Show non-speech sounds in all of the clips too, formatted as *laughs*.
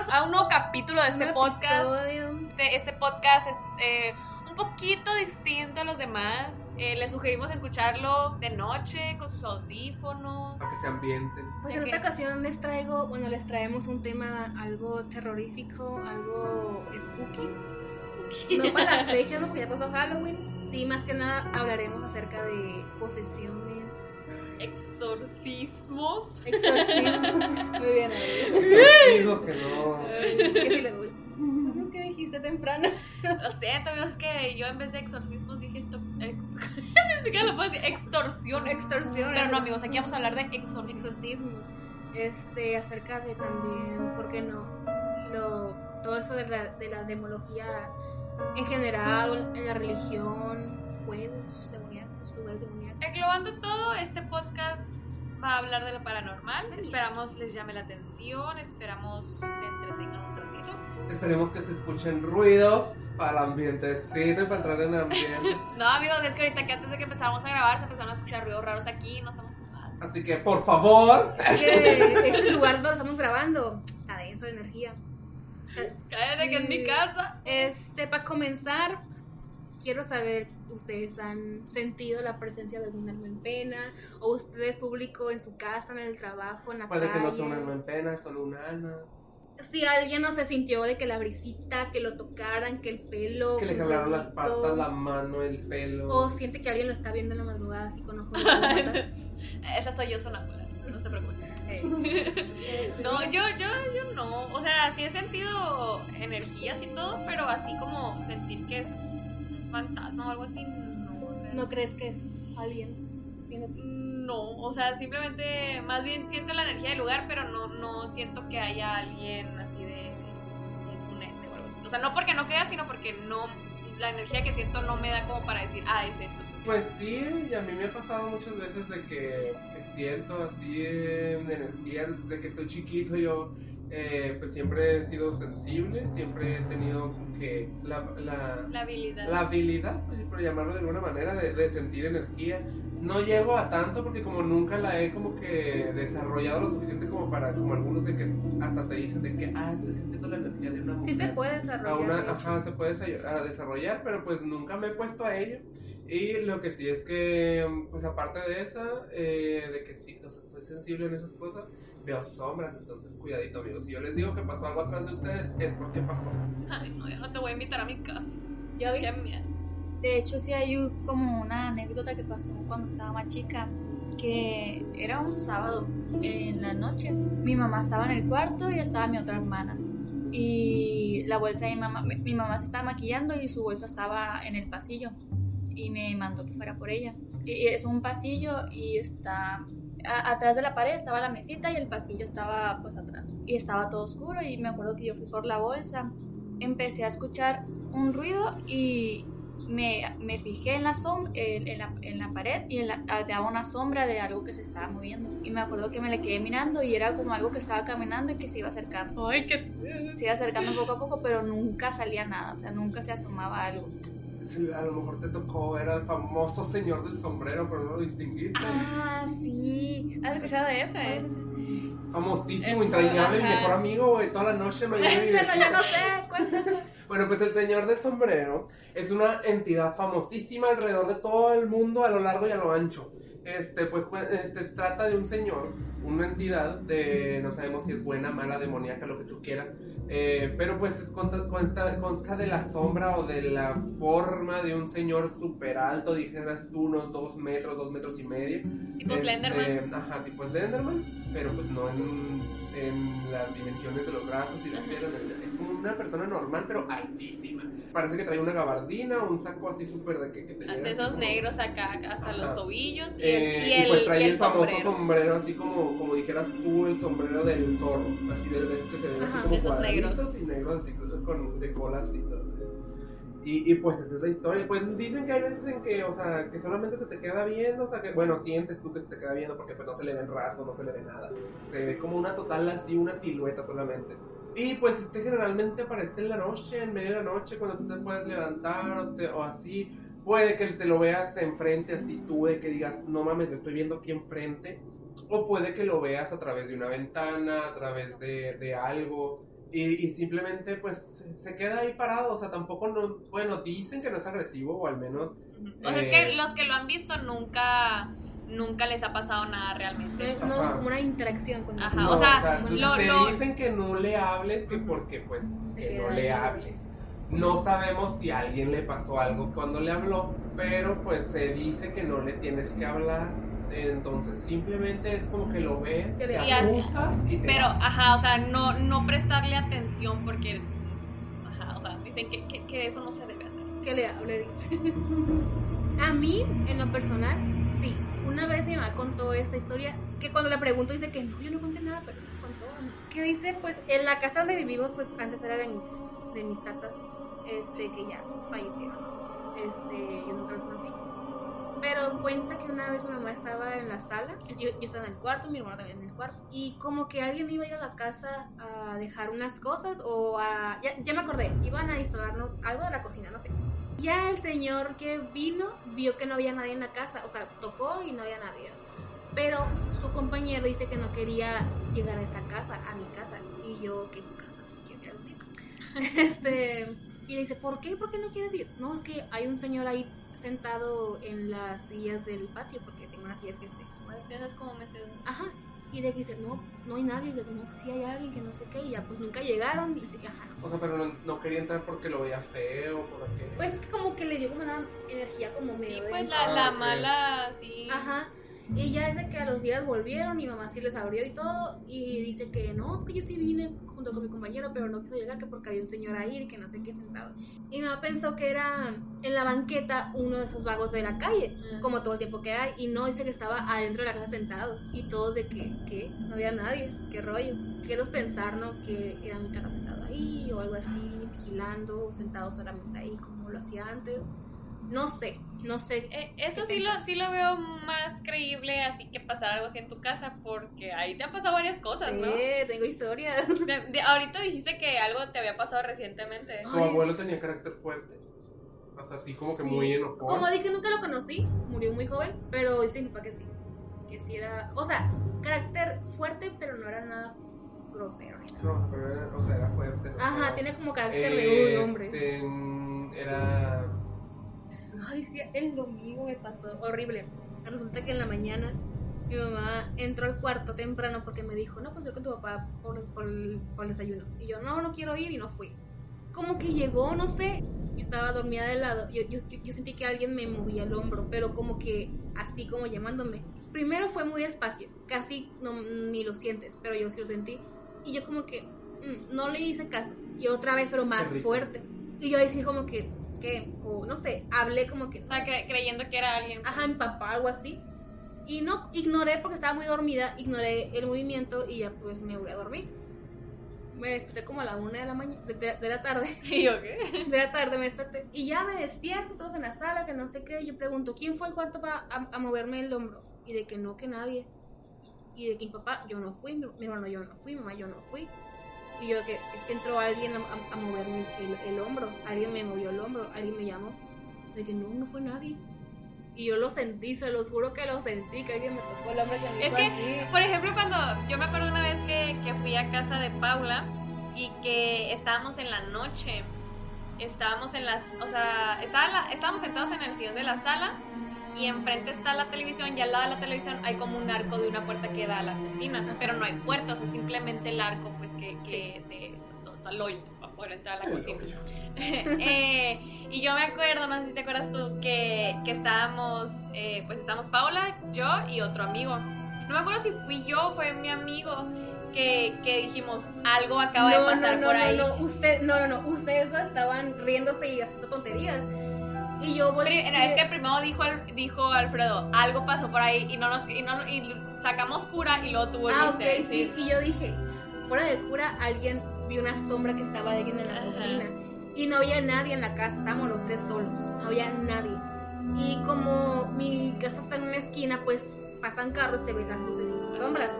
bienvenidos a un nuevo capítulo de este Un podcast. episodio. Este, este podcast es eh, un poquito distinto a los demás. Eh, les sugerimos escucharlo de noche con sus audífonos. Para que se ambienten. Pues ¿De en esta ocasión les traigo, bueno, les traemos un tema algo terrorífico, algo spooky. No para las *laughs* fechas, ¿no? Porque ya pasó Halloween. Sí, más que nada hablaremos acerca de posesiones, Exorcismos. exorcismos. Muy bien. Exorcismos que no. ¿Qué sí le doy? ¿Cómo es que dijiste temprano? Lo siento, amigos, que yo en vez de exorcismos dije esto. Ex, *laughs* ni siquiera lo puedo decir. Extorsión. Extorsión, Pero no, amigos, aquí vamos a hablar de exorcismos. exorcismos. Este, acerca de también, ¿por qué no? Lo, todo eso de la, de la demología en general, en la religión, juegos demoníacos, lugares demoníacos. Englobando todo, este podcast va a hablar de lo paranormal. Esperamos les llame la atención, esperamos se entretengan un ratito. Esperemos que se escuchen ruidos para el ambiente. Sí, para entrar en el ambiente. *laughs* No, amigos, es que ahorita que antes de que empezáramos a grabar se empezaron a escuchar ruidos raros aquí, no estamos Así que, por favor. Que este lugar donde estamos grabando está denso de energía. Cállate que es mi Sí. casa. Este, para comenzar, quiero saber, ¿ustedes han sentido la presencia de algún alma en pena? ¿O ustedes público en su casa, en el trabajo, en la Puede que calle? no sea un alma en pena, es solo un alma. Si alguien no se sintió de que la brisita, que lo tocaran, que el pelo... Que le un jalaron las patas, la mano, el pelo. O siente que alguien lo está viendo en la madrugada así con ojos de. *laughs* Esa soy yo sonámbula, no se preocupen. *laughs* No, yo, yo, yo no. O sea, sí he sentido energías y todo, pero así como sentir que es un fantasma o algo así, no. realmente. ¿No crees que es alguien? No, o sea, simplemente, más bien siento la energía del lugar, pero no, no siento que haya alguien así de, de un ente o algo así. O sea, no porque no crea, sino porque no, la energía que siento no me da como para decir, ah, es esto. Pues sí, y a mí me ha pasado muchas veces de que, siento así eh, energía desde que estoy chiquito. Yo eh, pues siempre he sido sensible, siempre he tenido como que la, la, La habilidad. la habilidad, pues, por llamarlo de alguna manera, de, de sentir energía. No llego a tanto porque como nunca la he como que desarrollado lo suficiente como para, como algunos de que hasta te dicen de que, ah, estoy sintiendo la energía de una mujer. Sí se puede A desarrollar. una, de hecho. ajá, se puede desa- a desarrollar, pero pues nunca me he puesto a ello. Y lo que sí es que, pues aparte de esa, eh, de que sí, o sea, soy sensible en esas cosas, veo sombras, entonces cuidadito amigos. Si yo les digo que pasó algo atrás de ustedes, es porque pasó. Ay, no, ya no te voy a invitar a mi casa. ¿Ya Qué ves? miedo. De hecho, sí hay como una anécdota que pasó cuando estaba más chica, que era un sábado en la noche. Mi mamá estaba en el cuarto y estaba mi otra hermana. Y la bolsa de mi mamá, mi mamá se estaba maquillando y su bolsa estaba en el pasillo. Y me mandó que fuera por ella. Y es un pasillo y está... a- atrás de la pared estaba la mesita y el pasillo estaba pues atrás. Y estaba todo oscuro y me acuerdo que yo fui por la bolsa. Empecé a escuchar un ruido y me, me fijé en la, som- en, en la, en la pared y en la- ah, daba una sombra de algo que se estaba moviendo. Y me acuerdo que me le quedé mirando y era como algo que estaba caminando y que se iba acercando. Ay, qué. Se iba acercando poco a poco, pero nunca salía nada, o sea, nunca se asomaba algo. A lo mejor te tocó ver al famoso señor del sombrero, pero no lo distinguiste. Ah, sí. ¿Has escuchado de ese? Pues, Es famosísimo, Eh, entrañable, mi mejor amigo, güey, toda la noche me *laughs* Pero yo no sé, cuéntame. Bueno, pues el Señor del Sombrero es una entidad famosísima alrededor de todo el mundo a lo largo y a lo ancho. Este, pues, este, trata de un señor, una entidad de, no sabemos si es buena, mala, demoníaca, lo que tú quieras, eh, pero pues es, consta, consta, consta de la sombra o de la forma de un señor súper alto, dijeras tú, unos dos metros, dos metros y medio. Tipo Este, Slenderman. Ajá, tipo Slenderman, pero pues no en, en las dimensiones de los brazos y las piernas. Es como una persona normal, pero altísima. Parece que trae una gabardina, un saco así súper de que, que te llega De así esos como- negros acá, hasta Ajá. los tobillos. Y Eh, el, y pues trae y el, el famoso sombrero. sombrero. así como, como dijeras tú, el sombrero del zorro, así de, de esos que se ven Ajá, así como cuadraditos negros. y negros así con de colas y todo. Y, y pues esa es la historia. Pues dicen que hay veces en que, o sea, que solamente se te queda viendo, o sea, que, bueno, sientes tú que se te queda viendo porque pues no se le ven rasgos, no se le ve nada. Se ve como una total así, una silueta solamente. Y pues este generalmente aparece en la noche, en medio de la noche, cuando tú te puedes levantar o, te- o así. Puede que te lo veas enfrente así tú, de que digas, no mames, lo estoy viendo aquí enfrente. O puede que lo veas a través de una ventana, a través de, de algo. Y, y simplemente pues se queda ahí parado, o sea, tampoco no, bueno, dicen que no es agresivo o al menos... O sea, es eh, que los que lo han visto nunca, nunca les ha pasado nada realmente. No, como una interacción con Ajá, no, o sea, lo- te lo- dicen que no le hables, que porque pues que no le hables. No sabemos si a alguien le pasó algo cuando le habló, pero pues se dice que no le tienes que hablar. Entonces simplemente es como que lo ves, te le hables. asustas y te Pero, vas. ajá, o sea, no, no prestarle atención porque, ajá, o sea, dicen que, que, que eso no se debe hacer. que le hable, dice. *laughs* A mí, en lo personal, sí. Una vez mi mamá contó esta historia, que cuando le pregunto dice que no, yo no conté nada, pero me contó. Que dice, pues, en la casa donde vivimos, pues, antes era de mis, de mis tatas, este, que ya fallecieron. Este, yo nunca los conocí. Pero cuenta que una vez mi mamá estaba en la sala, yo, yo estaba en el cuarto, mi hermano también en el cuarto, y como que alguien iba a ir a la casa a dejar unas cosas o a... Ya, ya me acordé, iban a instalar ¿no? algo de la cocina, no sé. Ya el señor que vino vio que no había nadie en la casa, o sea, tocó y no había nadie. Pero su compañero dice que no quería llegar a esta casa, a mi casa, y yo, que su casa, si día. *laughs* Este, y le dice, ¿por qué? ¿Por qué no quieres ir? No, es que hay un señor ahí sentado en las sillas del patio, porque tengo unas sillas que se mueven. Ya sabes cómo me sé. Ajá. Y de que dice, no, no hay nadie. No, sí hay alguien que no sé qué. Y ya, pues nunca llegaron. Y dice, ajá. no. O sea, pero no, no quería entrar porque lo veía feo, porque... Pues que como que le dio como una energía como medio Sí, pues densa. la, Ah, mala, sí. Ajá. Y ya dice que a los días volvieron, mi mamá sí les abrió y todo, y dice que no, es que yo sí vine junto con mi compañero, pero no quiso llegar que porque había un señor ahí y que no sé qué sentado. Y mi mamá pensó que era en la banqueta uno de esos vagos de la calle, Mm. como todo el tiempo que hay, y no dice que estaba adentro de la casa sentado, y todos de que, ¿qué? No había nadie, qué rollo. Quiero pensar, ¿no? Que era mi cara sentado ahí, o algo así, vigilando, o sentado solamente ahí, como lo hacía antes. No sé, no sé. Eh, eso ¿Qué sí lo, sí lo veo más creíble, así que pasar algo así en tu casa, porque ahí te han pasado varias cosas, ¿no? Sí, tengo historias. *laughs* De- de- ahorita dijiste que algo te había pasado recientemente. Tu abuelo tenía carácter fuerte. O sea, así como que muy enojón. Como dije, nunca lo conocí, murió muy joven, pero dice mi papá que sí. Que sí era, o sea, carácter fuerte, pero no era nada grosero ni nada. No, pero era, o sea, era fuerte. ¿no? Ajá, tiene como carácter eh, de un hombre. ten- era... Ay, sí, el domingo me pasó horrible. Resulta que en la mañana mi mamá entró al cuarto temprano porque me dijo, no, pues voy con tu papá por, por el, por el desayuno. Y yo, no, no quiero ir y no fui. Como que llegó, no sé. Yo estaba dormida de lado. Yo, yo, yo- sentí que alguien me movía el hombro, pero como que así como llamándome. Primero fue muy despacio, casi no, ni lo sientes, pero yo sí lo sentí. Y yo como que mm, no le hice caso. Y otra vez, pero más fuerte. Y yo decía como que, ¿qué? O no sé, hablé como que... O sea, cre- creyendo que era alguien. Ajá, mi papá, algo así. Y no, ignoré porque estaba muy dormida, ignoré el movimiento y ya pues me volví a dormir. Me desperté como a la una de la mañana, de, de- de la tarde, *laughs* ¿Y yo qué? de la tarde me desperté. Y ya me despierto, todos en la sala, que no sé qué. Yo pregunto, ¿quién fue al cuarto para a, a moverme el hombro? Y de que no, que nadie. Y de que mi papá, yo no fui, mi, mi hermano, yo no fui, mi mamá, yo no fui. Y yo que es que entró alguien a, a- moverme el, el hombro, alguien me movió el hombro, alguien me llamó. De que no, no fue nadie. Y yo lo sentí, se los juro que lo sentí, que alguien me tocó el hombro que me Es que, así. por ejemplo, cuando yo me acuerdo una vez que, que fui a casa de Paula y que estábamos en la noche, estábamos en las, o sea, estaba la- estábamos sentados en el sillón de la sala y enfrente está la televisión y al lado de la televisión hay como un arco de una puerta que da a la cocina, pero no hay puerta, o sea, simplemente el arco, pues que, que de, todo está el hoyo para poder entrar a la cocina. *laughs* Eh, y yo me acuerdo, no sé si te acuerdas tú, que, que estábamos, eh, pues estábamos Paula, yo y otro amigo. No me acuerdo si fui yo o fue mi amigo que, que dijimos, algo acaba de no, pasar no, no, por no, ahí. no, usted, no, no, no, ustedes estaban riéndose y haciendo tonterías. Y yo volví. Es que primero dijo, dijo Alfredo, algo pasó por ahí y no nos y, no, y sacamos cura y luego tuvo Ah, ok, sí. Y yo dije, fuera de cura, alguien vio una sombra que estaba alguien en la Ajá. cocina. Y no había nadie en la casa, estábamos los tres solos. No había nadie. Y como mi casa está en una esquina, pues pasan carros, se ven las luces y las sombras.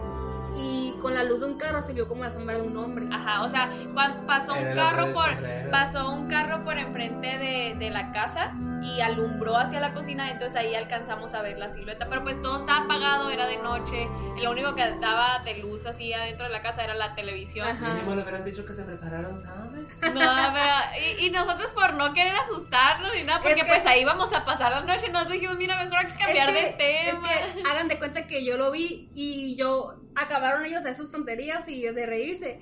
Y con la luz de un carro se vio como la sombra de un hombre. Ajá, o sea, cuando pasó Era un el carro por pasó un carro por enfrente de, de la casa y alumbró hacia la cocina, entonces ahí alcanzamos a ver la silueta, pero pues todo estaba apagado, era de noche, y lo único que daba de luz así adentro de la casa era la televisión. Ajá. Mínimo le hubieran dicho que se prepararon, ¿sabes? No, pero, y, y nosotros por no querer asustarnos ni nada, porque Es que- pues ahí vamos a pasar la noche, nos dijimos, mira, mejor hay que cambiar es que, de tema. Es que hagan de cuenta que yo lo vi y yo acabaron ellos de sus tonterías y de reírse.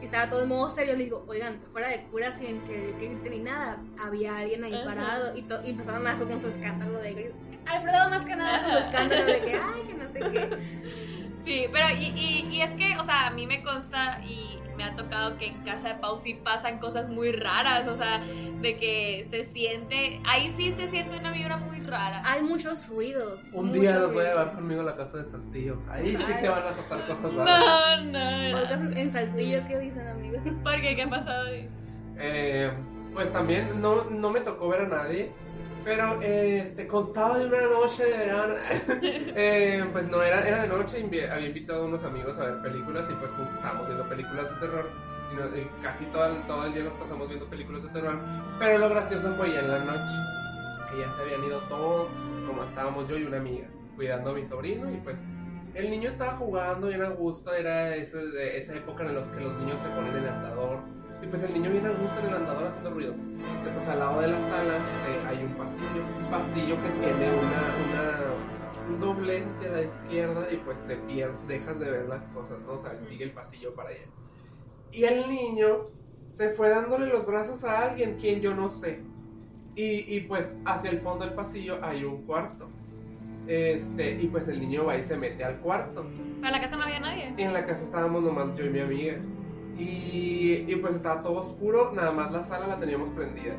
Y estaba todo en modo serio. Le digo, oigan, fuera de cura, sin que, que griten ni nada, había alguien ahí Ajá. parado y, y empezaron a hacer con su escándalo de. Alfredo, más que nada, con su escándalo de que, ay, que no sé qué. Sí, pero y, y, y es que, o sea, a mí me consta y me ha tocado que en casa de Pau sí pasan cosas muy raras, o sea, de que se siente, ahí sí se siente una vibra muy rara. Hay muchos ruidos. Un muchos día los voy a llevar conmigo a la casa de Saltillo. Ahí sí que van a pasar cosas raras. No, no, no. En Saltillo, ¿qué dicen, amigos? ¿Por qué? ¿Qué ha pasado? ahí? Eh, pues también no, no me tocó ver a nadie. Pero eh, este, constaba de una noche de verano. *laughs* Eh, pues no, era, era de noche. había invitado a unos amigos a ver películas y pues justo estábamos viendo películas de terror. Y, y casi todo todo el día nos pasamos viendo películas de terror. Pero lo gracioso fue ya en la noche. Que ya se habían ido todos. Como estábamos yo y una amiga. Cuidando a mi sobrino. Y pues el niño estaba jugando bien a gusto. Era de esa época en la que los niños se ponen en el andador. Y pues el niño viene a gusto en el andador haciendo ruido. Este, pues al lado de la sala eh, hay un pasillo. Un pasillo que tiene una, una, un doblez hacia la izquierda y pues se pierde, dejas de ver las cosas, ¿no? O sea, sigue el pasillo para allá. Y el niño se fue dándole los brazos a alguien, quien yo no sé. Y, y pues hacia el fondo del pasillo hay un cuarto. Este, y pues el niño va y se mete al cuarto. Pero en la casa no había nadie. En la casa estábamos nomás yo y mi amiga. Y, y pues estaba todo oscuro, nada más la sala la teníamos prendida.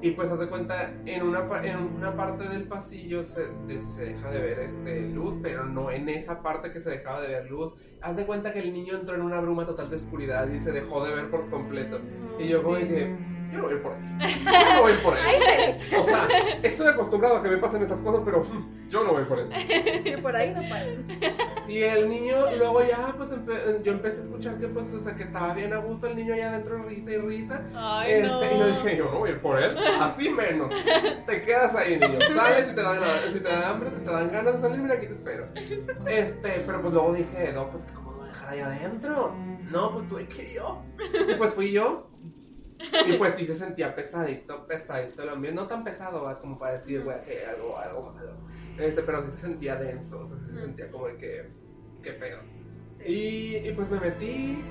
Y pues haz de cuenta, en una, en una parte del pasillo se, se deja de ver este, luz, pero no en esa parte que se dejaba de ver luz. Haz de cuenta que el niño entró en una bruma total de oscuridad y se dejó de ver por completo. Y yo como de que, yo no voy por ahí. Yo no voy por ahí. O sea, estoy acostumbrado a que me pasen estas cosas, pero yo no voy por. *laughs* Que por ahí no pasa. Y el niño, luego ya, pues empe- yo empecé a escuchar que, pues, o sea, que estaba bien a gusto el niño allá adentro, risa y risa. Ay, Este, no. Y yo dije, yo no voy a ir por él, así menos. Te quedas ahí, niño. Sales si te dan, si te dan hambre, si te dan ganas de salir, mira aquí te espero. Este, pero pues luego dije, no, pues que cómo lo voy a dejar ahí adentro. No, pues tuve que ir yo. Y pues fui yo. Y pues sí se sentía pesadito, pesadito el ambiente. No tan pesado, ¿va? como para decir, güey, que hay algo, algo malo. Este, pero sí se sentía denso, o sea, sí se sentía como de que, qué pedo. Y, y pues me metí,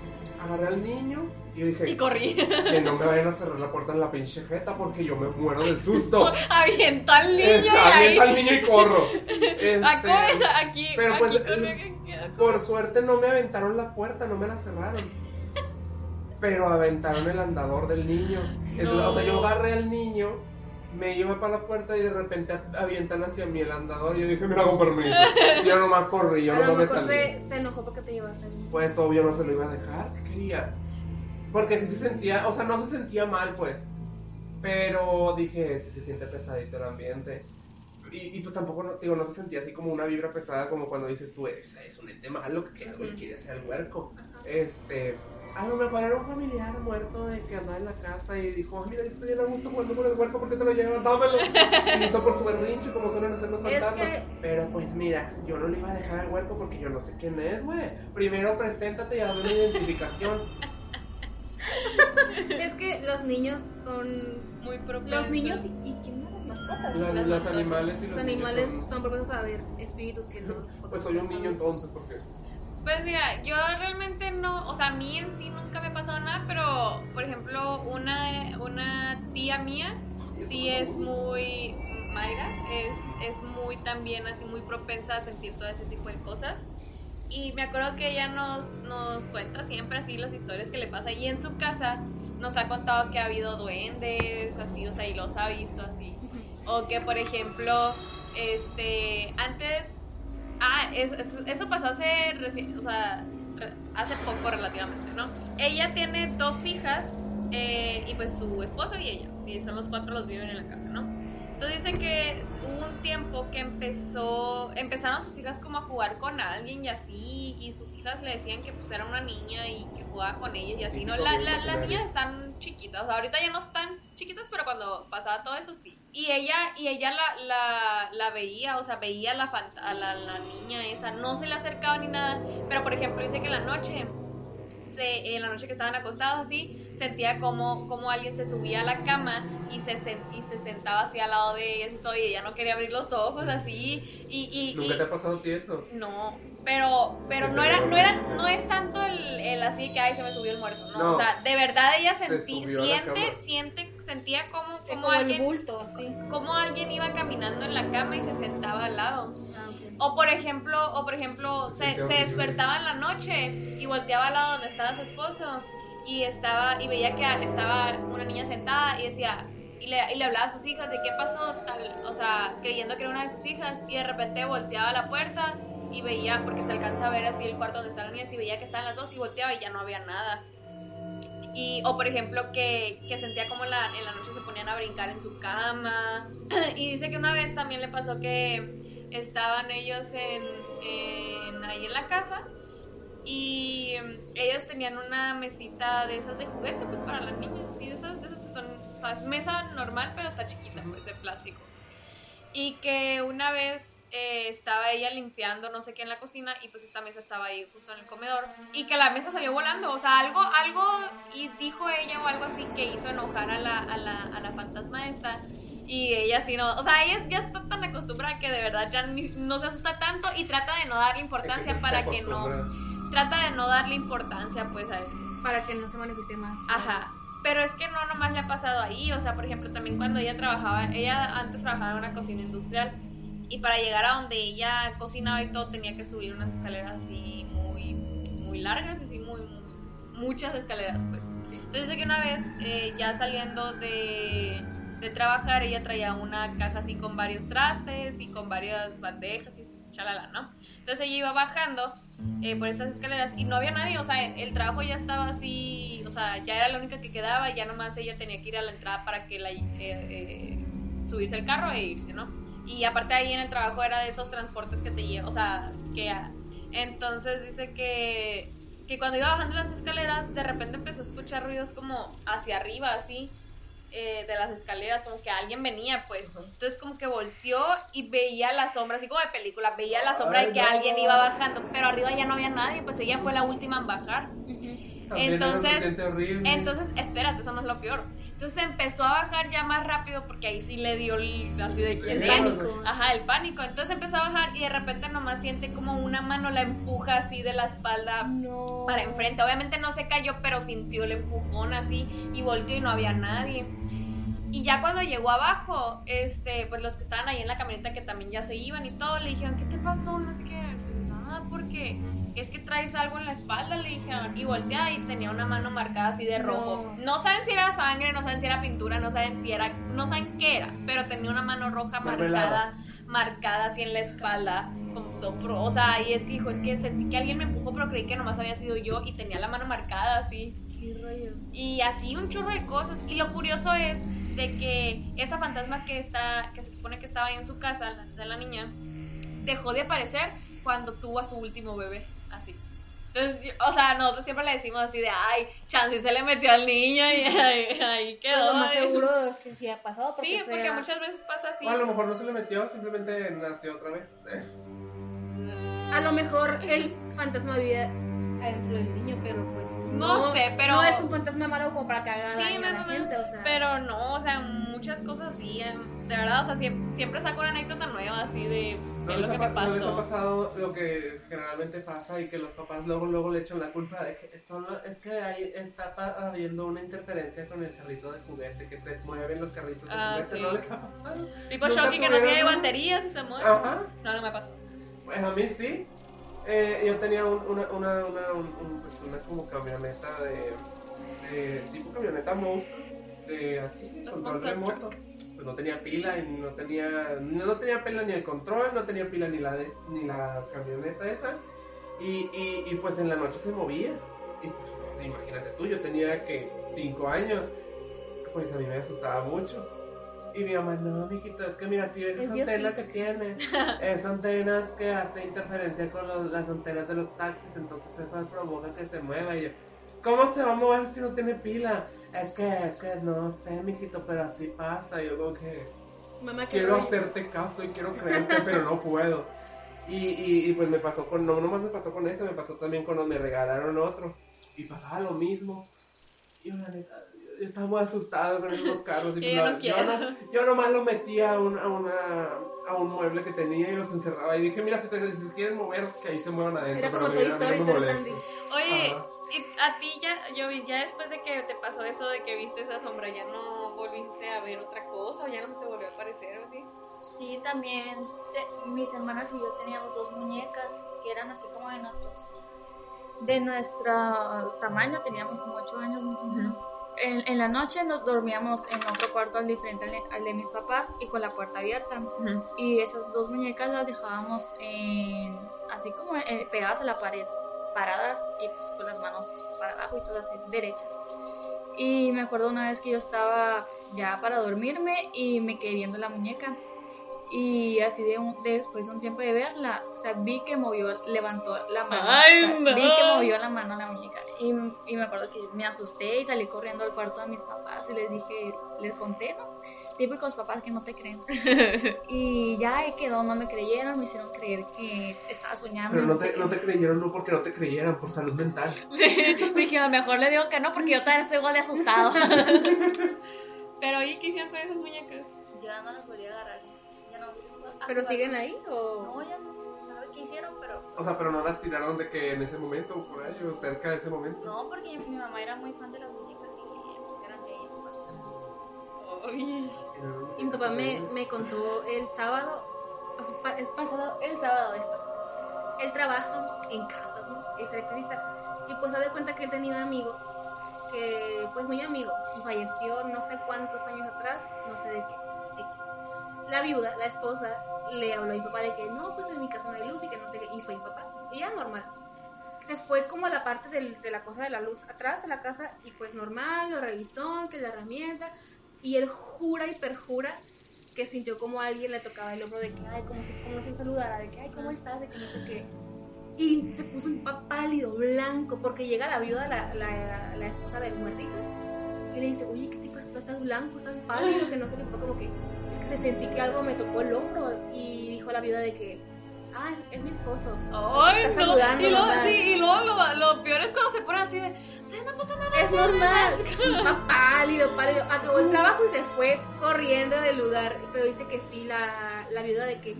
agarré al niño y dije, Y corrí. que no me vayan a cerrar la puerta en la pinche jeta porque yo me muero del susto. *laughs* Aviento al niño y ahí. aviento al niño y corro. *laughs* Este, Aquí, pero aquí pues, quiera. por suerte no me aventaron la puerta, no me la cerraron. *laughs* Pero aventaron el andador del niño. Entonces, No. O sea, yo agarré al niño, me iba para la puerta y de repente avientan hacia mí el andador. Y yo dije, mira, con permiso. Yo nomás corrí, yo A no me salí. se, se enojó porque te llevaste al niño. Pues obvio no se lo iba a dejar, ¿qué quería? Porque sí se sentía, o sea, no se sentía mal, pues. Pero dije, sí se siente pesadito el ambiente. Y, y pues tampoco, no, digo, no se sentía así como una vibra pesada como cuando dices tú, es, es un ente malo que algo le quiere hacer al huerco. Este, a lo mejor era un familiar muerto de que andaba en la casa y dijo, "Ah, mira, yo estoy a gusto jugando con el huerco, ¿por qué te lo llevas? Dámelo. Y hizo por su berrinche, como suelen hacer los Es fantasmas. que- Pero pues mira, yo no le iba a dejar al huerco porque yo no sé quién es, güey. Primero preséntate y hazme una identificación. *laughs* Es que los niños son. Muy propensos. Los niños y, y quién más las mascotas. La- Las animales y los, Los animales son- son propensos a ver espíritus que no. Pues soy un niño entonces, porque Pues mira, yo realmente no, o sea, a mí en sí nunca me pasado nada, pero por ejemplo, una, una tía mía sí es muy, Mayra, es, es muy también así muy propensa a sentir todo ese tipo de cosas. Y me acuerdo que ella nos, nos cuenta siempre así las historias que le pasa. Y en su casa nos ha contado que ha habido duendes, así, o sea, y los ha visto así. O que, por ejemplo, este, antes, ah, es- es- eso pasó hace, o sea, hace poco relativamente, ¿no? Ella tiene dos hijas, eh, y pues su esposo y ella, y son los cuatro los viven en la casa, ¿no? Entonces dice que hubo un tiempo que empezó, empezaron sus hijas como a jugar con alguien y así, y sus hijas le decían que pues era una niña y que jugaba con ellas y así, ¿no? La- la- las niñas están chiquitas, ahorita ya no están chiquitas, pero cuando pasaba todo eso sí. Y ella, y ella la, la, la veía, o sea, veía la, fant- a la, la niña esa, no se le acercaba ni nada, pero por ejemplo dice que la noche se- en la noche que estaban acostados así, sentía como, como alguien se subía a la cama y se, sen- y se sentaba así al lado de ella y todo, y ella no quería abrir los ojos así, y... y, ¿Nunca y- te ha pasado a ti eso? no, pero, pero no era, no era, no es tanto el, el así que ay se me subió el muerto, no, No. o sea, de verdad ella Se sentí, siente, siente, sentía como, como alguien, bulto, así. como alguien iba caminando en la cama y se sentaba al lado. Ah. O por ejemplo, o por ejemplo, Se despertaba en la noche y volteaba al lado donde estaba su esposo y estaba y veía que estaba una niña sentada y decía y le, y le hablaba a sus hijas de qué pasó tal, o sea, creyendo que era una de sus hijas y de repente volteaba a la puerta y veía porque se alcanza a ver así el cuarto donde estaban las niñas y veía que estaban las dos y volteaba y ya no había nada. Y, o por ejemplo que, que sentía como la, en la noche se ponían a brincar en su cama. *clears throat* y dice que una vez también le pasó que estaban ellos en, en- ahí en la casa y ellos tenían una mesita de esas de juguete pues para las niñas, así de esas, de esas que son, o sea, es mesa normal pero está chiquita pues de plástico. Y que una vez eh, estaba ella limpiando no sé qué en la cocina y pues esta mesa estaba ahí justo en el comedor y que la mesa salió volando, o sea, algo, algo, y dijo ella o algo así que hizo enojar a la, a la, a la fantasma esta. Y ella sí no, o sea, ella ya está tan acostumbrada que de verdad ya ni- no se asusta tanto y trata de no darle importancia para que no, trata de no darle importancia pues a eso. Para que no se manifieste más. Ajá. Pero es que no nomás le ha pasado ahí, o sea, por ejemplo, también cuando ella trabajaba, ella antes trabajaba en una cocina industrial y para llegar a donde ella cocinaba y todo tenía que subir unas escaleras así muy, muy largas, así muy, muy- muchas escaleras, pues. Entonces dice que una vez, eh, ya saliendo de, de trabajar, ella traía una caja así con varios trastes y con varias bandejas y chalala, ¿no? Entonces ella iba bajando eh, por estas escaleras y no había nadie, o sea, el, trabajo ya estaba así, o sea, ya era la única que quedaba y ya nomás ella tenía que ir a la entrada para que la, eh, eh, subirse al carro e irse, ¿no? Y aparte ahí en el trabajo era de esos transportes que te llevan, o sea, que... Entonces dice que, que cuando iba bajando las escaleras, de repente empezó a escuchar ruidos como hacia arriba, así, eh, de las escaleras, como que alguien venía, pues. Entonces como que volteó y veía la sombra, así como de película, veía la sombra Ay, de que no. alguien iba bajando, pero arriba ya no había nadie, pues ella fue la última en bajar. También eso Entonces- se siente horrible. Entonces, espérate, eso no es lo peor. Entonces empezó a bajar ya más rápido porque ahí sí le dio el, así de quién El pánico. Ajá, el pánico. Entonces empezó a bajar y de repente nomás siente como una mano la empuja así de la espalda No. para enfrente. Obviamente no se cayó, pero sintió el empujón así y volteó y no había nadie. Y ya cuando llegó abajo, este, pues los que estaban ahí en la camioneta que también ya se iban y todo, le dijeron, ¿qué te pasó? Y no sé qué, nada, porque es que traes algo en la espalda, le dijeron. Y voltea y tenía una mano marcada así de rojo. No. No, saben si era sangre, no saben si era pintura, no saben si era, no saben qué era, pero tenía una mano roja marcada, marcada así en la espalda. Como o sea, y es que dijo, es que sentí que alguien me empujó, pero creí que nomás había sido yo y tenía la mano marcada así. Qué rollo. Y así un chorro de cosas. Y lo curioso es de que esa fantasma que está, que se supone que estaba ahí en su casa, la- de la niña, dejó de aparecer cuando tuvo a su último bebé. Así. Entonces, yo- o sea, nosotros siempre le decimos así de, ay, chance se le metió al niño y ahí, ahí Pero quedó. lo más seguro es que sí ha pasado. Porque Sí, porque sea- muchas veces pasa así. O a lo mejor no se le metió, simplemente nació otra vez. A lo mejor el fantasma vive adentro del niño, pero pues. No sé, pero- No es un fantasma malo como para cagar Sí, no, a la no, no. gente, o sea. Pero no, o sea, muchas cosas sí. eh, De verdad, o sea, siempre, siempre saco una anécdota nueva así de, ¿No les, lo que ha, me pa- no les ha pasó. pasado lo que generalmente pasa y que los papás luego luego le echan la culpa de que son lo- es que ahí está habiendo una interferencia con el carrito de juguete, que se mueven los carritos de Ah, juguete, sí. ¿no les ha pasado? Tipo ¿Nunca Shocky que no tiene baterías y se muere. Ajá, No, no me pasó. pues a mí sí. Eh, yo tenía un- una, una, una, un- un- pues una como camioneta de, de tipo camioneta monstruo, de así, Los control remoto. Pues no tenía pila y no tenía, no tenía pila ni el control, no tenía pila ni la, de- ni la camioneta esa. Y, y, y pues en la noche se movía. Y pues imagínate tú, yo tenía que 5 años, pues a mí me asustaba mucho. Y mi mamá, no, mijito, es que mira, si ves Es esa antena que tiene, *laughs* es antenas que hace interferencia con los- las antenas de los taxis, entonces eso provoca que se mueva. Y yo, ¿cómo se va a mover si no tiene pila? Es que, es que no sé, mijito, pero así pasa. Y yo como que Mamá, quiero hacerte caso y quiero creerte, *laughs* pero no puedo. Y, y, y pues me pasó con, no nomás me pasó con ese, me pasó también cuando me regalaron otro. Y pasaba lo mismo. Y la neta, estaba muy asustado con esos carros. Y *laughs* Yo pues, la- no yo, no- yo nomás lo metía a un, a, una, a un mueble que tenía y los encerraba. Y dije, mira, si, te, si quieren mover, que ahí se muevan adentro. Era como pero a mí- Toy a mí Story, no. Oye, Ajá. y a ti ya, yo vi, ya después de que te pasó eso de que viste esa sombra, ¿ya no volviste a ver otra cosa o ya no se te volvió a aparecer o así? Sí, también te- mis hermanas y yo teníamos dos muñecas que eran así como de nuestros de nuestro tamaño, teníamos como 8 años más o menos. En, en la noche nos dormíamos en otro cuarto al diferente al de, al de mis papás y con la puerta abierta. Y esas dos muñecas las dejábamos en, así como eh, pegadas a la pared, paradas y pues con las manos para abajo y todas así, derechas. Y me acuerdo una vez que yo estaba ya para dormirme y me quedé viendo la muñeca. Y así de, un- de después de un tiempo de verla, o sea, vi que movió, levantó la mano. Ay, o sea, no. Vi que movió la mano la muñeca. Y, y me acuerdo que me asusté y salí corriendo al cuarto de mis papás y les dije, les conté, ¿no? Típicos papás que no te creen. *laughs* Y ya ahí quedó, no me creyeron, me hicieron creer que estaba soñando. Pero no te, qué. no te creyeron, no porque no te creyeran, por salud mental. *laughs* Dije, mejor le digo que no porque yo también estoy igual de asustado. *laughs* Pero ¿y qué hicieron con esas muñecas? ya no las volví a agarrar. ¿Pero siguen ahí o...? No, ya no. ¿Sabe qué hicieron? Pero. O sea, pero no las tiraron de que en ese momento o por ahí, o cerca de ese momento. No, porque mi mamá era muy fan de las muñecas y pues eran de ellas. Ay. Y mi papá me, me contó el sábado, es pasado el sábado esto. Él trabaja en casas, ¿no? Es electricista. Y pues se de cuenta que él tenía un amigo que, pues muy amigo, falleció no sé cuántos años atrás, no sé de qué. La viuda, la esposa, le habló a mi papá de que no, pues en mi casa no hay luz y que no sé qué. Y fue mi papá. Y era normal. Se fue como a la parte del- de la cosa de la luz atrás de la casa y pues normal, lo revisó, que la herramienta. Y él jura y perjura que sintió como alguien le tocaba el hombro de que, ay, como si, como él saludara, de que, ay, ¿cómo estás? De que no sé qué. Y se puso un papá pálido, blanco, porque llega la viuda, la, la, la esposa del muertito, y le dice, oye, ¿qué te pasó? Estás blanco, estás pálido, que no sé qué, como que, es que se sentí que algo me tocó el hombro, y dijo la viuda de que, ah, es, es mi esposo. Ay, Está no. saludando, Y luego, sí, y luego lo, lo peor es cuando se pone así de, sí, no pasa nada. Es normal. Papá *laughs* pálido, pálido. Acabó el trabajo y se fue corriendo del lugar. Pero dice que sí, la, la viuda de que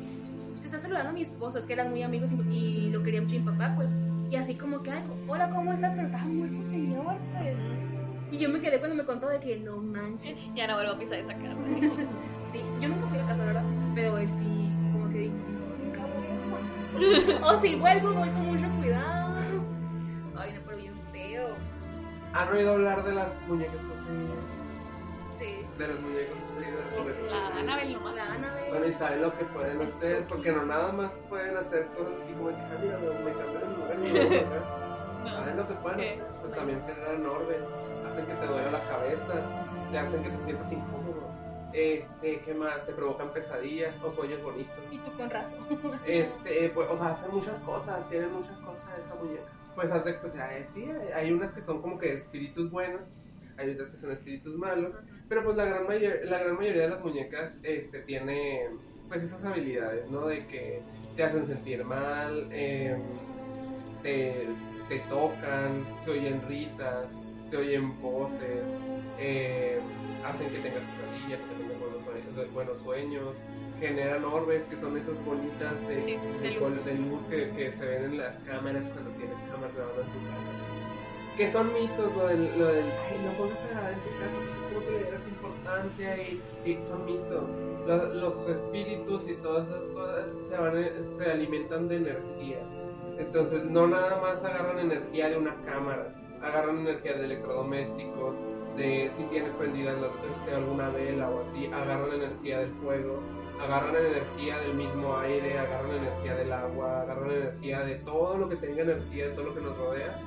te está saludando mi esposo. Es que eran muy amigos y, y lo quería mucho mi papá, pues. Y así como que, hola, ¿cómo estás? Pero estaba muerto el señor, pues. Y yo me quedé cuando me contó de que no manches. Ya no vuelvo a pisar esa carne. *laughs* Sí, yo nunca fui a casa, ¿verdad? Pero él sí, como que dijo, no, nunca vuelvo. *laughs* o si vuelvo, voy con mucho cuidado. Ay, no, pero bien feo. ¿Han oído hablar de las muñecas poseídas? Sí. De los muñecos poseídos, juguetes La. Annabelle nomás. La Annabelle. Bueno, y saben lo que pueden hacer, porque no nada más pueden hacer cosas así como mira, me, cambié de lugar *laughs* y me voy acá. ¿Saben lo que pueden. Pues también generan orbes, hacen que te duela la cabeza, te hacen que te sientas incómodo. Este, ¿qué más? Te provocan pesadillas o sueños bonitos. Y tú con razón. *laughs* Este, pues, o sea, hacen muchas cosas, tienen muchas cosas esa muñeca. Pues, haz de, pues, eh, sí, hay, unas que son como que espíritus buenos, hay otras que son espíritus malos, pero pues la gran, mayor, la gran mayoría de las muñecas, este, tiene, pues, esas habilidades, ¿no? De que te hacen sentir mal, em, te, te tocan, se oyen risas, se oyen voces, em, hacen que tengas pesadillas, buenos sueños, generan orbes que son esas bolitas de, Sí, de de luz. de luz que, que se ven en las cámaras cuando tienes cámaras grabando en tu casa. Que son mitos, lo del, lo del ay, no pongas a grabar en tu casa, porque cómo se le da esa importancia y, y son mitos. Los, los espíritus y todas esas cosas se, van, se alimentan de energía. Entonces no nada más agarran energía de una cámara, agarran energía de electrodomésticos, de si tienes prendida la- este, alguna vela o así, agarran energía del fuego, agarran energía del mismo aire, agarran energía del agua, agarran energía de todo lo que tenga energía, de todo lo que nos rodea,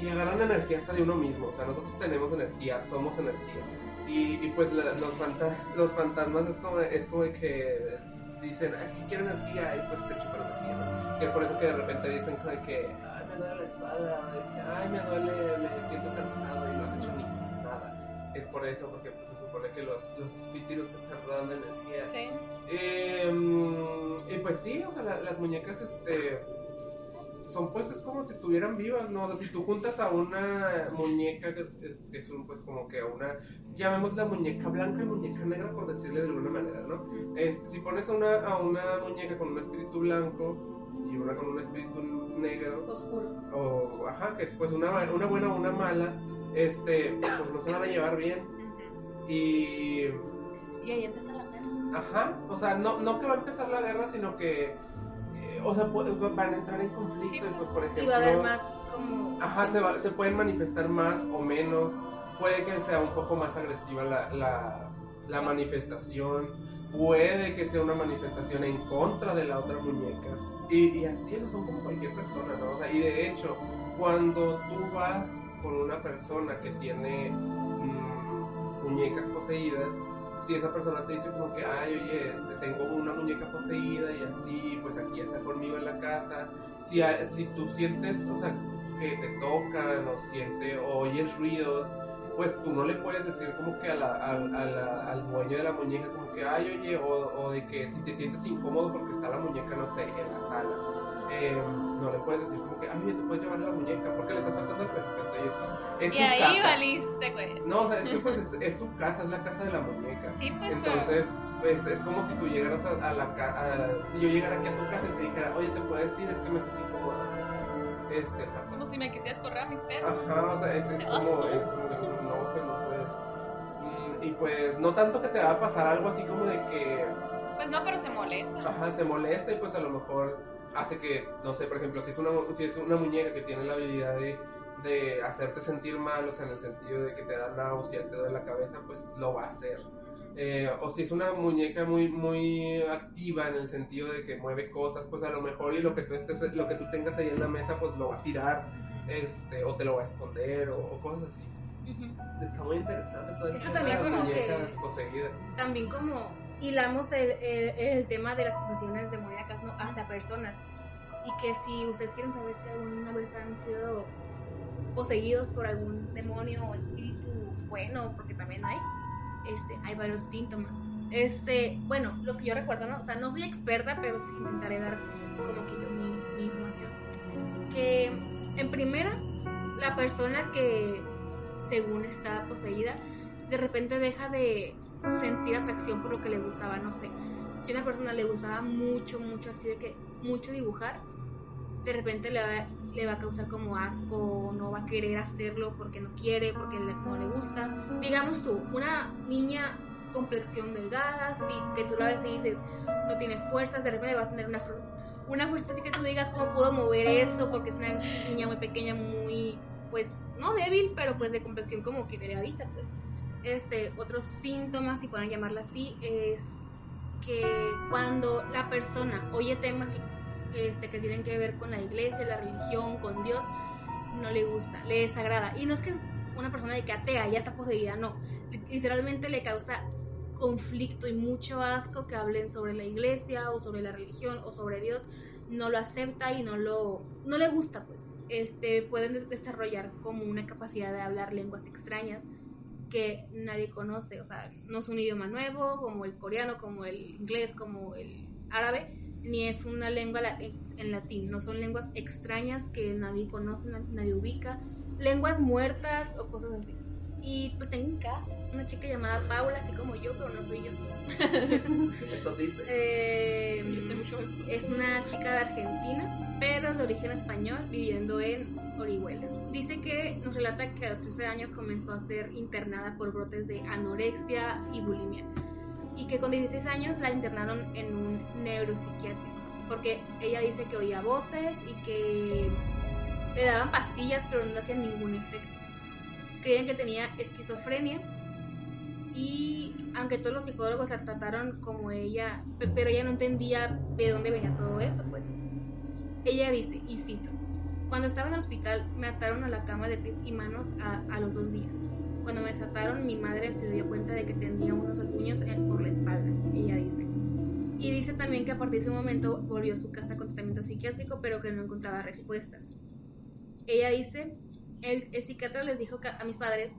y agarran energía hasta de uno mismo. O sea, nosotros tenemos energía, somos energía. Y, y pues la- los, fanta- los fantasmas es como, es como que dicen, ay, que quiero energía, y pues te chupan energía. Que es por eso que de repente dicen como que, ay, me duele la espalda, ay, me duele, me siento cansado, Es por eso, porque pues, se supone que los, los espíritus te están dando energía. Sí. Eh, y pues sí, o sea, la- las muñecas, este, son pues es como si estuvieran vivas, ¿no? O sea, si tú juntas a una muñeca, que, que es un, pues como que una, llamémosla muñeca blanca y muñeca negra, por decirle de alguna manera, ¿no? Este, si pones a una, a una muñeca con un espíritu blanco y una con un espíritu negro, Oscuro. o, ajá, que es pues una, una buena o una mala, este, pues no se van a llevar bien. Y Y ahí empezó la guerra. Ajá, o sea, no, no que va a empezar la guerra, sino que, eh, o sea, van a entrar en conflicto Sí. y pues, por ejemplo... Y va a haber más como. Ajá, se, va- se pueden manifestar más o menos, puede que sea un poco más agresiva la, la, la manifestación, puede que sea una manifestación en contra de la otra muñeca, y, y así, eso son como cualquier persona, ¿no? O sea, y de hecho, cuando tú vas con una persona que tiene mm, muñecas poseídas, si esa persona te dice como que, ay, oye, tengo una muñeca poseída y así, pues aquí está conmigo en la casa, si, si tú sientes, o sea, que te tocan o siente o oyes ruidos, pues tú no le puedes decir como que a la- al- a la- al dueño de la muñeca como que, ay, oye, o, o de que si te sientes incómodo porque está la muñeca, no sé, en la sala. eh, no le puedes decir como que, ay, oye, tú puedes llevar la muñeca porque le estás faltando el respeto y es, pues, es Y su ahí casa. valiste, güey. No, o sea, es que pues *laughs* es, es su casa, es la casa de la muñeca. Sí, pues, Entonces, pues es como si tú llegaras a, a la casa, si yo llegara aquí a tu casa y te dijera, oye, ¿te puedes ir? Es que me estás incomodando. Este, o sea, pero pues, como si me quisieras correr a mis perros. Ajá, o sea, es, es como, es que no, pues no puedes. Mm, Y pues no tanto que te va a pasar algo así como de que, Pues no, pero se molesta. ajá, se molesta y pues a lo mejor hace que, no sé, por ejemplo, si es una, si es una muñeca que tiene la habilidad de, de hacerte sentir mal, o sea, en el sentido de que te da náuseas, te duele la cabeza, pues lo va a hacer. Eh, o si es una muñeca muy muy activa en el sentido de que mueve cosas, pues a lo mejor y lo que tú estés, lo que tú tengas ahí en la mesa, pues lo va a tirar, este, o te lo va a esconder, o, o cosas así. Ujú. Está muy interesante todo Eso también como que-. También como hilamos el, el, el tema de las posesiones demoníacas ¿no? hacia personas. Y que si ustedes quieren saber si alguna vez han sido poseídos por algún demonio o espíritu bueno, porque también hay, este, hay varios síntomas. Este, bueno, los que yo recuerdo, ¿no? O sea, no soy experta, pero intentaré dar como que yo mi, mi información. Que en primera, la persona que según está poseída, de repente deja de sentir atracción por lo que le gustaba, no sé. Si a una persona le gustaba mucho, mucho, así de que mucho dibujar, de repente le va, le va a causar como asco, no va a querer hacerlo porque no quiere, porque le- no le gusta. Digamos tú, una niña complexión delgada, sí, que tú la ves y dices, no tiene fuerzas, de repente va a tener una, una fuerza así que tú digas, ¿cómo puedo mover eso? Porque es una niña muy pequeña, muy, pues, no débil, pero pues de complexión como que delgadita, pues. Este, otros síntomas, si pueden llamarla así, es que cuando la persona oye temas este, que tienen que ver con la iglesia, la religión, con Dios, no le gusta, le desagrada. Y no es que una persona de que atea ya está poseída, no. Literalmente le causa conflicto y mucho asco que hablen sobre la iglesia o sobre la religión o sobre Dios. No lo acepta y no lo no le gusta, pues. Este pueden des- desarrollar como una capacidad de hablar lenguas extrañas que nadie conoce, o sea, no es un idioma nuevo como el coreano, como el inglés, como el árabe, ni es una lengua la- en, en latín, no son lenguas extrañas que nadie conoce, na- nadie ubica, lenguas muertas o cosas así. Y pues tengo un caso, una chica llamada Paula, así como yo, pero no soy yo. *laughs* Eh, Yo sé mucho. es una chica de Argentina, pero de origen español, viviendo en Orihuela. Dice que nos relata que a los 13 años comenzó a ser internada por brotes de anorexia y bulimia. Y que con 16 años la internaron en un neuropsiquiátrico. Porque ella dice que oía voces y que le daban pastillas, pero no hacían ningún efecto. Creían que tenía esquizofrenia y aunque todos los psicólogos la trataron como ella, pe- pero ella no entendía de dónde venía todo eso, pues. Ella dice, y cito, cuando estaba en el hospital me ataron a la cama de pies y manos a, a los dos días. Cuando me desataron, mi madre se dio cuenta de que tenía unos rasguños por la espalda, ella dice. Y dice también que a partir de ese momento volvió a su casa con tratamiento psiquiátrico, pero que no encontraba respuestas. Ella dice, el, psiquiatra les dijo a mis padres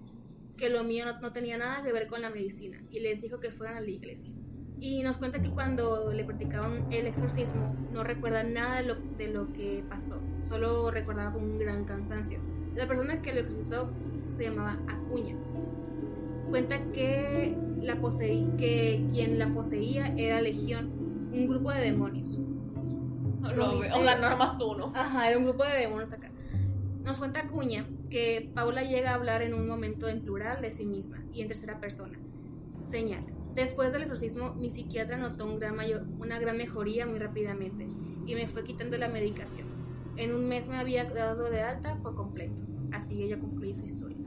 que lo mío no tenía nada que ver con la medicina y les dijo que fueran a la iglesia. Y nos cuenta que cuando le practicaban el exorcismo no recuerda nada de lo, de lo que pasó, solo recordaba como un gran cansancio. La persona que lo exorcizó se llamaba Acuña. Cuenta que, la poseí, que quien la poseía era Legión, un grupo de demonios. No, o sea, no más uno. Ajá, era un grupo de demonios acá. Nos cuenta Acuña que Paula llega a hablar en un momento en plural de sí misma y en tercera persona. Señala. Después del exorcismo, mi psiquiatra notó un gran mayo- una gran mejoría muy rápidamente y me fue quitando la medicación. En un mes me había dado de alta por completo. Así ella concluye su historia.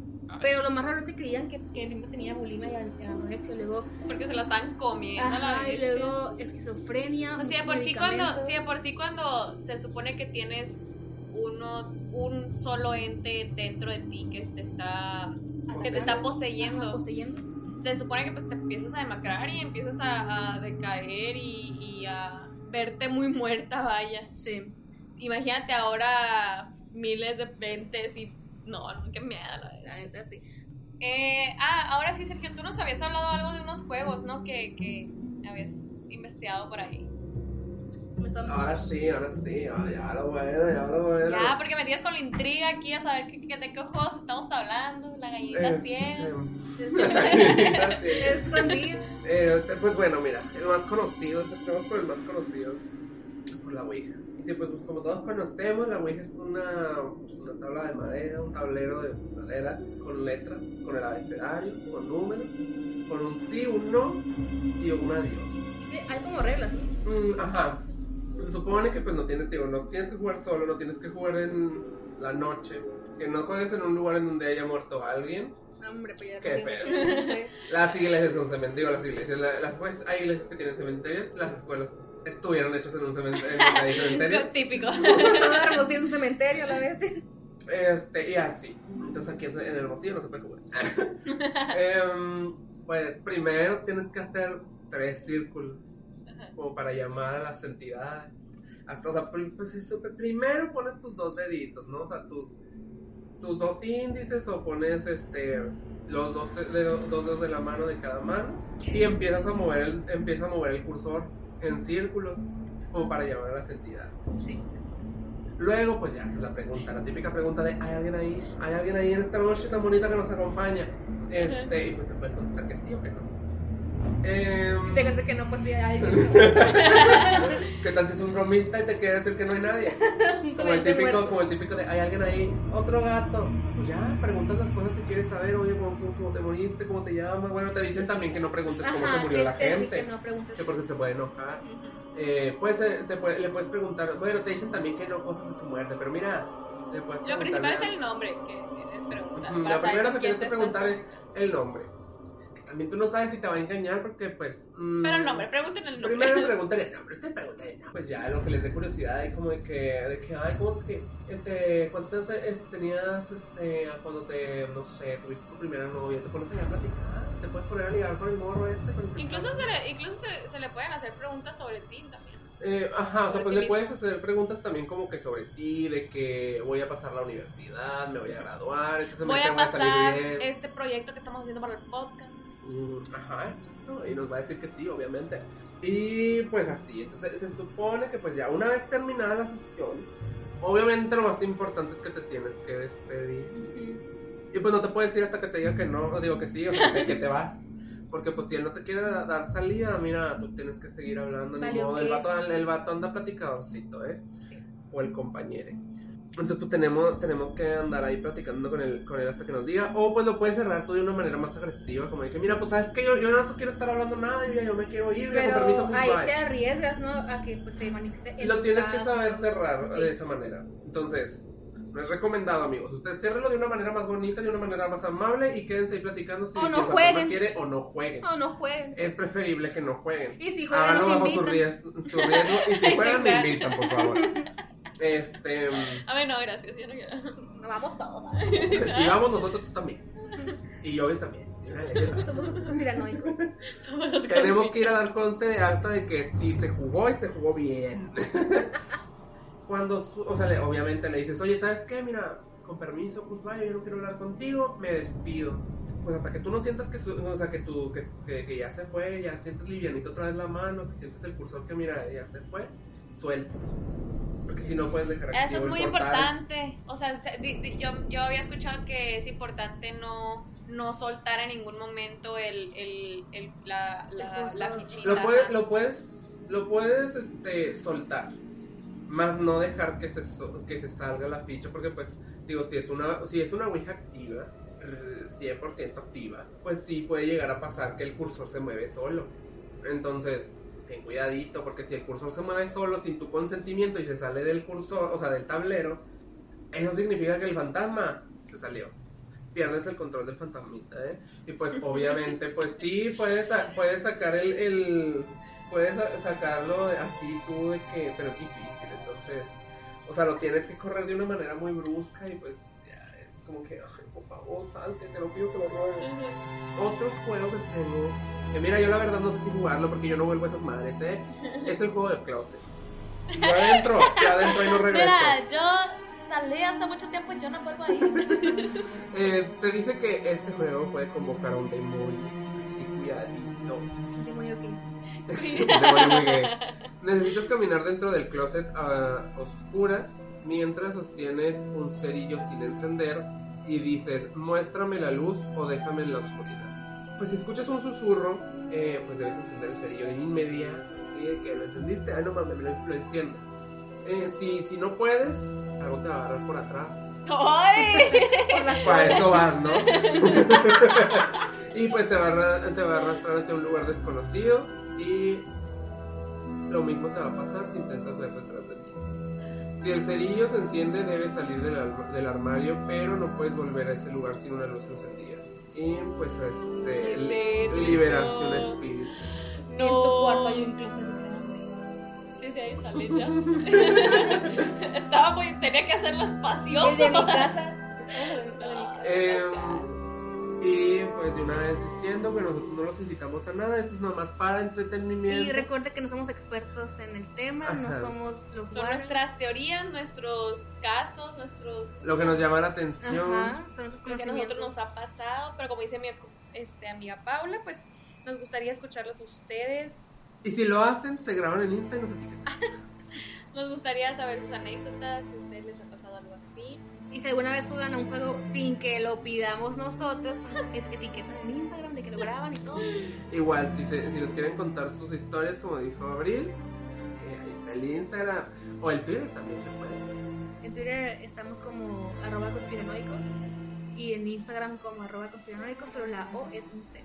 Pero lo más raro es que creían que, que Bimbo tenía bulimia y an- anorexia, luego, Porque se la estaban comiendo a la ajá, y luego esquizofrenia. O sea, por sí cuando, sí, por sí cuando se supone que tienes uno, un solo ente dentro de ti que te está, que te está Ajá, poseyendo, poseyendo. Se supone que pues te empiezas a demacrar y empiezas a, a decaer y, y a verte muy muerta, vaya. Sí. Imagínate ahora miles de entes y no, no, qué miedo. la verdad. La neta, sí. Eh, ah, ahora sí, Sergio, tú nos habías hablado algo de unos juegos, ¿no? Que, que habías investigado por ahí. Ahora sí, ahora sí, ah, ya lo bueno, ya lo bueno. Ya, porque me tienes con la intriga aquí a saber qué, de qué juegos estamos hablando, la gallina Este, 100. sí. Escondido. Eh, te- pues bueno, mira, el más conocido, empecemos por el más conocido, por la Ouija. Y pues, pues, como todos conocemos, la Ouija es una, pues, una tabla de madera, un tablero de madera con letras, con el abecedario, con números, con un sí, un no y un adiós. Sí, hay como reglas, ¿no? Mm, ajá. Se supone que pues no tienes, digo, no tienes que jugar solo, no tienes que jugar en la noche. Que no juegues en un lugar en donde haya muerto alguien. Hombre, pues ya. Qué perdimos. *laughs* Las iglesias son cementerios, las iglesias, la- las pues, hay iglesias que tienen cementerios, las escuelas estuvieron hechas en un cementerio, en. *laughs* Típico. *laughs* Todo Hermosillo es un cementerio, la bestia. Este, y así. Entonces aquí en Hermosillo no se puede jugar. Em, pues primero tienes que hacer tres círculos como para llamar a las entidades. Hasta, o sea, pues eso, primero pones tus dos deditos, ¿no? O sea, tus, tus dos índices o pones este los dos dedos, dos dedos de la mano de cada mano y empiezas a mover el, empieza a mover el cursor en círculos como para llamar a las entidades. Sí. Luego, pues ya haces la pregunta, la típica pregunta de ¿hay alguien ahí? ¿Hay alguien ahí en esta noche tan bonita que nos acompaña? Este, y pues te puedes contestar que sí o que no. Em, Si te cuento que no, pues sí hay algo. *laughs* ¿Qué tal si es un bromista y te quiere decir que no hay nadie? *laughs* Como el típico, como el típico de ¿hay alguien ahí? Otro gato. Pues ya, preguntas las cosas que quieres saber, oye, ¿cómo, cómo- cómo te moriste? ¿Cómo te llamas? Bueno, te dicen también que no preguntes cómo se murió la sí, gente. que no preguntes. Que porque se puede enojar. Eh, pues eh, te puede- le puedes preguntar, bueno, te dicen también que no cosas de su muerte, pero mira, le puedes Lo principal es el nombre que tienes preguntar. Ujú, para La primera que tienes que preguntar es el nombre. También tú no sabes si te va a engañar porque, pues. mm, Pero el nombre, pregúnten el nombre. Primero preguntar el nombre, usted pregunta el nombre. Pues ya, lo que les dé curiosidad, hay como de que, de que, ay, como que, este, ¿cuántos años este, tenías, este, cuando te, no sé, tuviste tu primera novia? Te pones allá a platicar, te puedes poner a ligar con el morro ese, con el Incluso, se le, incluso se, se le pueden hacer preguntas sobre ti también. Eh, ajá, o sea, pues le puedes hacer preguntas también como que sobre ti, de que voy a pasar la universidad, me voy a graduar, este Voy a voy a salir pasar bien. este proyecto que estamos haciendo para el podcast. Mm, Ajá, exacto. Y nos va a decir que sí, obviamente. Y pues así, entonces se supone que pues ya una vez terminada la sesión, obviamente lo más importante es que te tienes que despedir. Y pues no te puedes ir hasta que te diga que no, o digo que sí, o sea, que, te vas. Porque pues si él no te quiere da- dar salida, mira, tú tienes que seguir hablando, ni modo. El vato, queso. el vato anda platicadorcito, ¿eh? Sí. o el compañero. Entonces pues tenemos, tenemos que andar ahí platicando con él, con él hasta que nos diga. O pues lo puedes cerrar tú de una manera más agresiva, como de que mira, pues sabes que yo, yo no quiero estar hablando nada, yo yo me quiero ir, mira, con permiso, Pero pues, ahí bye". te arriesgas, ¿no? A que pues se manifieste. Y en lo tienes que saber cerrar Sí. de esa manera. Entonces, no es recomendado, amigos. Ustedes ciérrenlo de una manera más bonita, de una manera más amable y quédense ahí platicando si, O no el jueguen. quiere o no jueguen. No, no jueguen. Es preferible que no jueguen. Y si juegan, Háganlo nos bajo su invitan. riesgo, su riesgo y si *laughs* juegan, me invitan, por favor. *laughs* Este. A ver, no, gracias. Yo no quiero. Nos vamos todos. ¿sabes? *laughs* Si vamos nosotros, tú también. Y yo también. *laughs* Somos los conspiranoicos. Somos los Tenemos que ir a dar conste de acta de que sí se jugó y se jugó bien. *laughs* Cuando, su- o sea, le- obviamente le dices, oye, ¿sabes qué? Mira, con permiso, pues vaya, yo no quiero hablar contigo, me despido. Pues hasta que tú no sientas que, su- o sea, que, tú, que, que- que ya se fue, ya sientes livianito otra vez la mano, que sientes el cursor que, mira, ya se fue, sueltas. Porque si no puedes dejar Eso es muy importante. O sea, se- di- di- yo, yo había escuchado que es importante no, no soltar en ningún momento el, el, el- la, la, fichita. Lo, puede- lo puedes, lo puedes este, soltar, más no dejar que se, so- que se salga la ficha, porque pues, digo, si es una, si es una Ouija activa, eh, 100% activa, pues sí puede llegar a pasar que el cursor se mueve solo. Entonces, ten cuidadito, porque si el cursor se mueve solo sin tu consentimiento y se sale del cursor, o sea, del tablero, eso significa que el fantasma se salió. Pierdes el control del fantasmita, ¿eh? Y pues *laughs* obviamente, pues sí, puedes, puedes sacar el, el- puedes sa- sacarlo así tú de que, pero es difícil, entonces, o sea, lo tienes que correr de una manera muy brusca y pues como que, ay, por favor, salte, te lo pido que lo ruegues. Otro juego que tengo, que mira, yo la verdad no sé si jugarlo porque yo no vuelvo a esas madres, ¿eh? *laughs* Es el juego del closet. *laughs* Yo adentro, yo adentro y no regreso. Mira, yo salí hace mucho tiempo y yo no vuelvo a ir. *laughs* Eh, se dice que este juego puede convocar a un demonio, así que cuidadito. ¿Qué demonio qué? Demonio muy gay. Necesitas caminar dentro del closet a oscuras mientras sostienes un cerillo sin encender y dices, muéstrame la luz o déjame en la oscuridad. Pues si escuchas un susurro, eh, pues debes encender el cerillo de inmediato, así de que lo encendiste, ay no mames, lo, lo enciendes. Eh, si, si no puedes, algo te va a agarrar por atrás. ¡Ay! *laughs* Para *laughs* eso vas, ¿no? *laughs* y pues te va, a, te va a arrastrar hacia un lugar desconocido y lo mismo te va a pasar si intentas ver detrás. Si el cerillo se enciende, debes salir del, ar- del armario, pero no puedes volver a ese lugar sin una luz encendida. Y pues este, li- liberaste un espíritu. No. En tu cuarto hay un closet grande. Sí, de ahí sale ya. *laughs* Estaba muy. Tenía que hacerlo espacioso. El de mi casa. A *laughs* y pues de una vez diciendo que nosotros no los incitamos a nada, esto es nomás para entretenimiento. Y recuerda que no somos expertos en el tema, no Ajá. somos los Son Warren. nuestras teorías, nuestros casos, nuestros. Lo que nos llama la atención. Ajá, son nuestros Lo que a nosotros nos ha pasado. Pero como dice mi este, amiga Paula, pues nos gustaría escucharlos a ustedes. Y si lo hacen, se graban en Insta y nos etiquetan. *laughs* Nos gustaría saber sus anécdotas, si ustedes les ha pasado algo así. Y si alguna vez juegan a un juego sin que lo pidamos nosotros, pues et- etiquetan en Instagram de que lo graban y todo. Igual, si, se, si nos quieren contar sus historias, como dijo Abril, eh, ahí está el Instagram. O el Twitter también se puede. En Twitter estamos como arroba conspiranoicos y en Instagram como arroba conspiranoicos, pero la O es un C.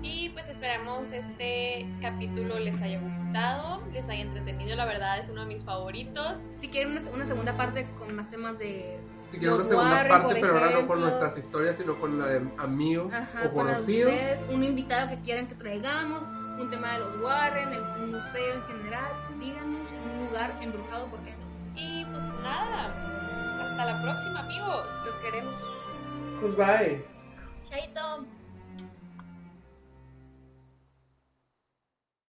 Y pues esperamos este capítulo les haya gustado, les haya entretenido. La verdad es uno de mis favoritos. Si quieren una, una segunda parte con más temas de Si quieren una segunda Warren, parte, pero ahora no con nuestras historias, sino con la de amigos Ajá, o con conocidos. ustedes, un invitado que quieran que traigamos, un tema de los Warren, el, un museo en general, díganos un lugar embrujado, ¿por qué no? Y pues nada, hasta la próxima amigos. Los queremos. Pues bye. Chaito.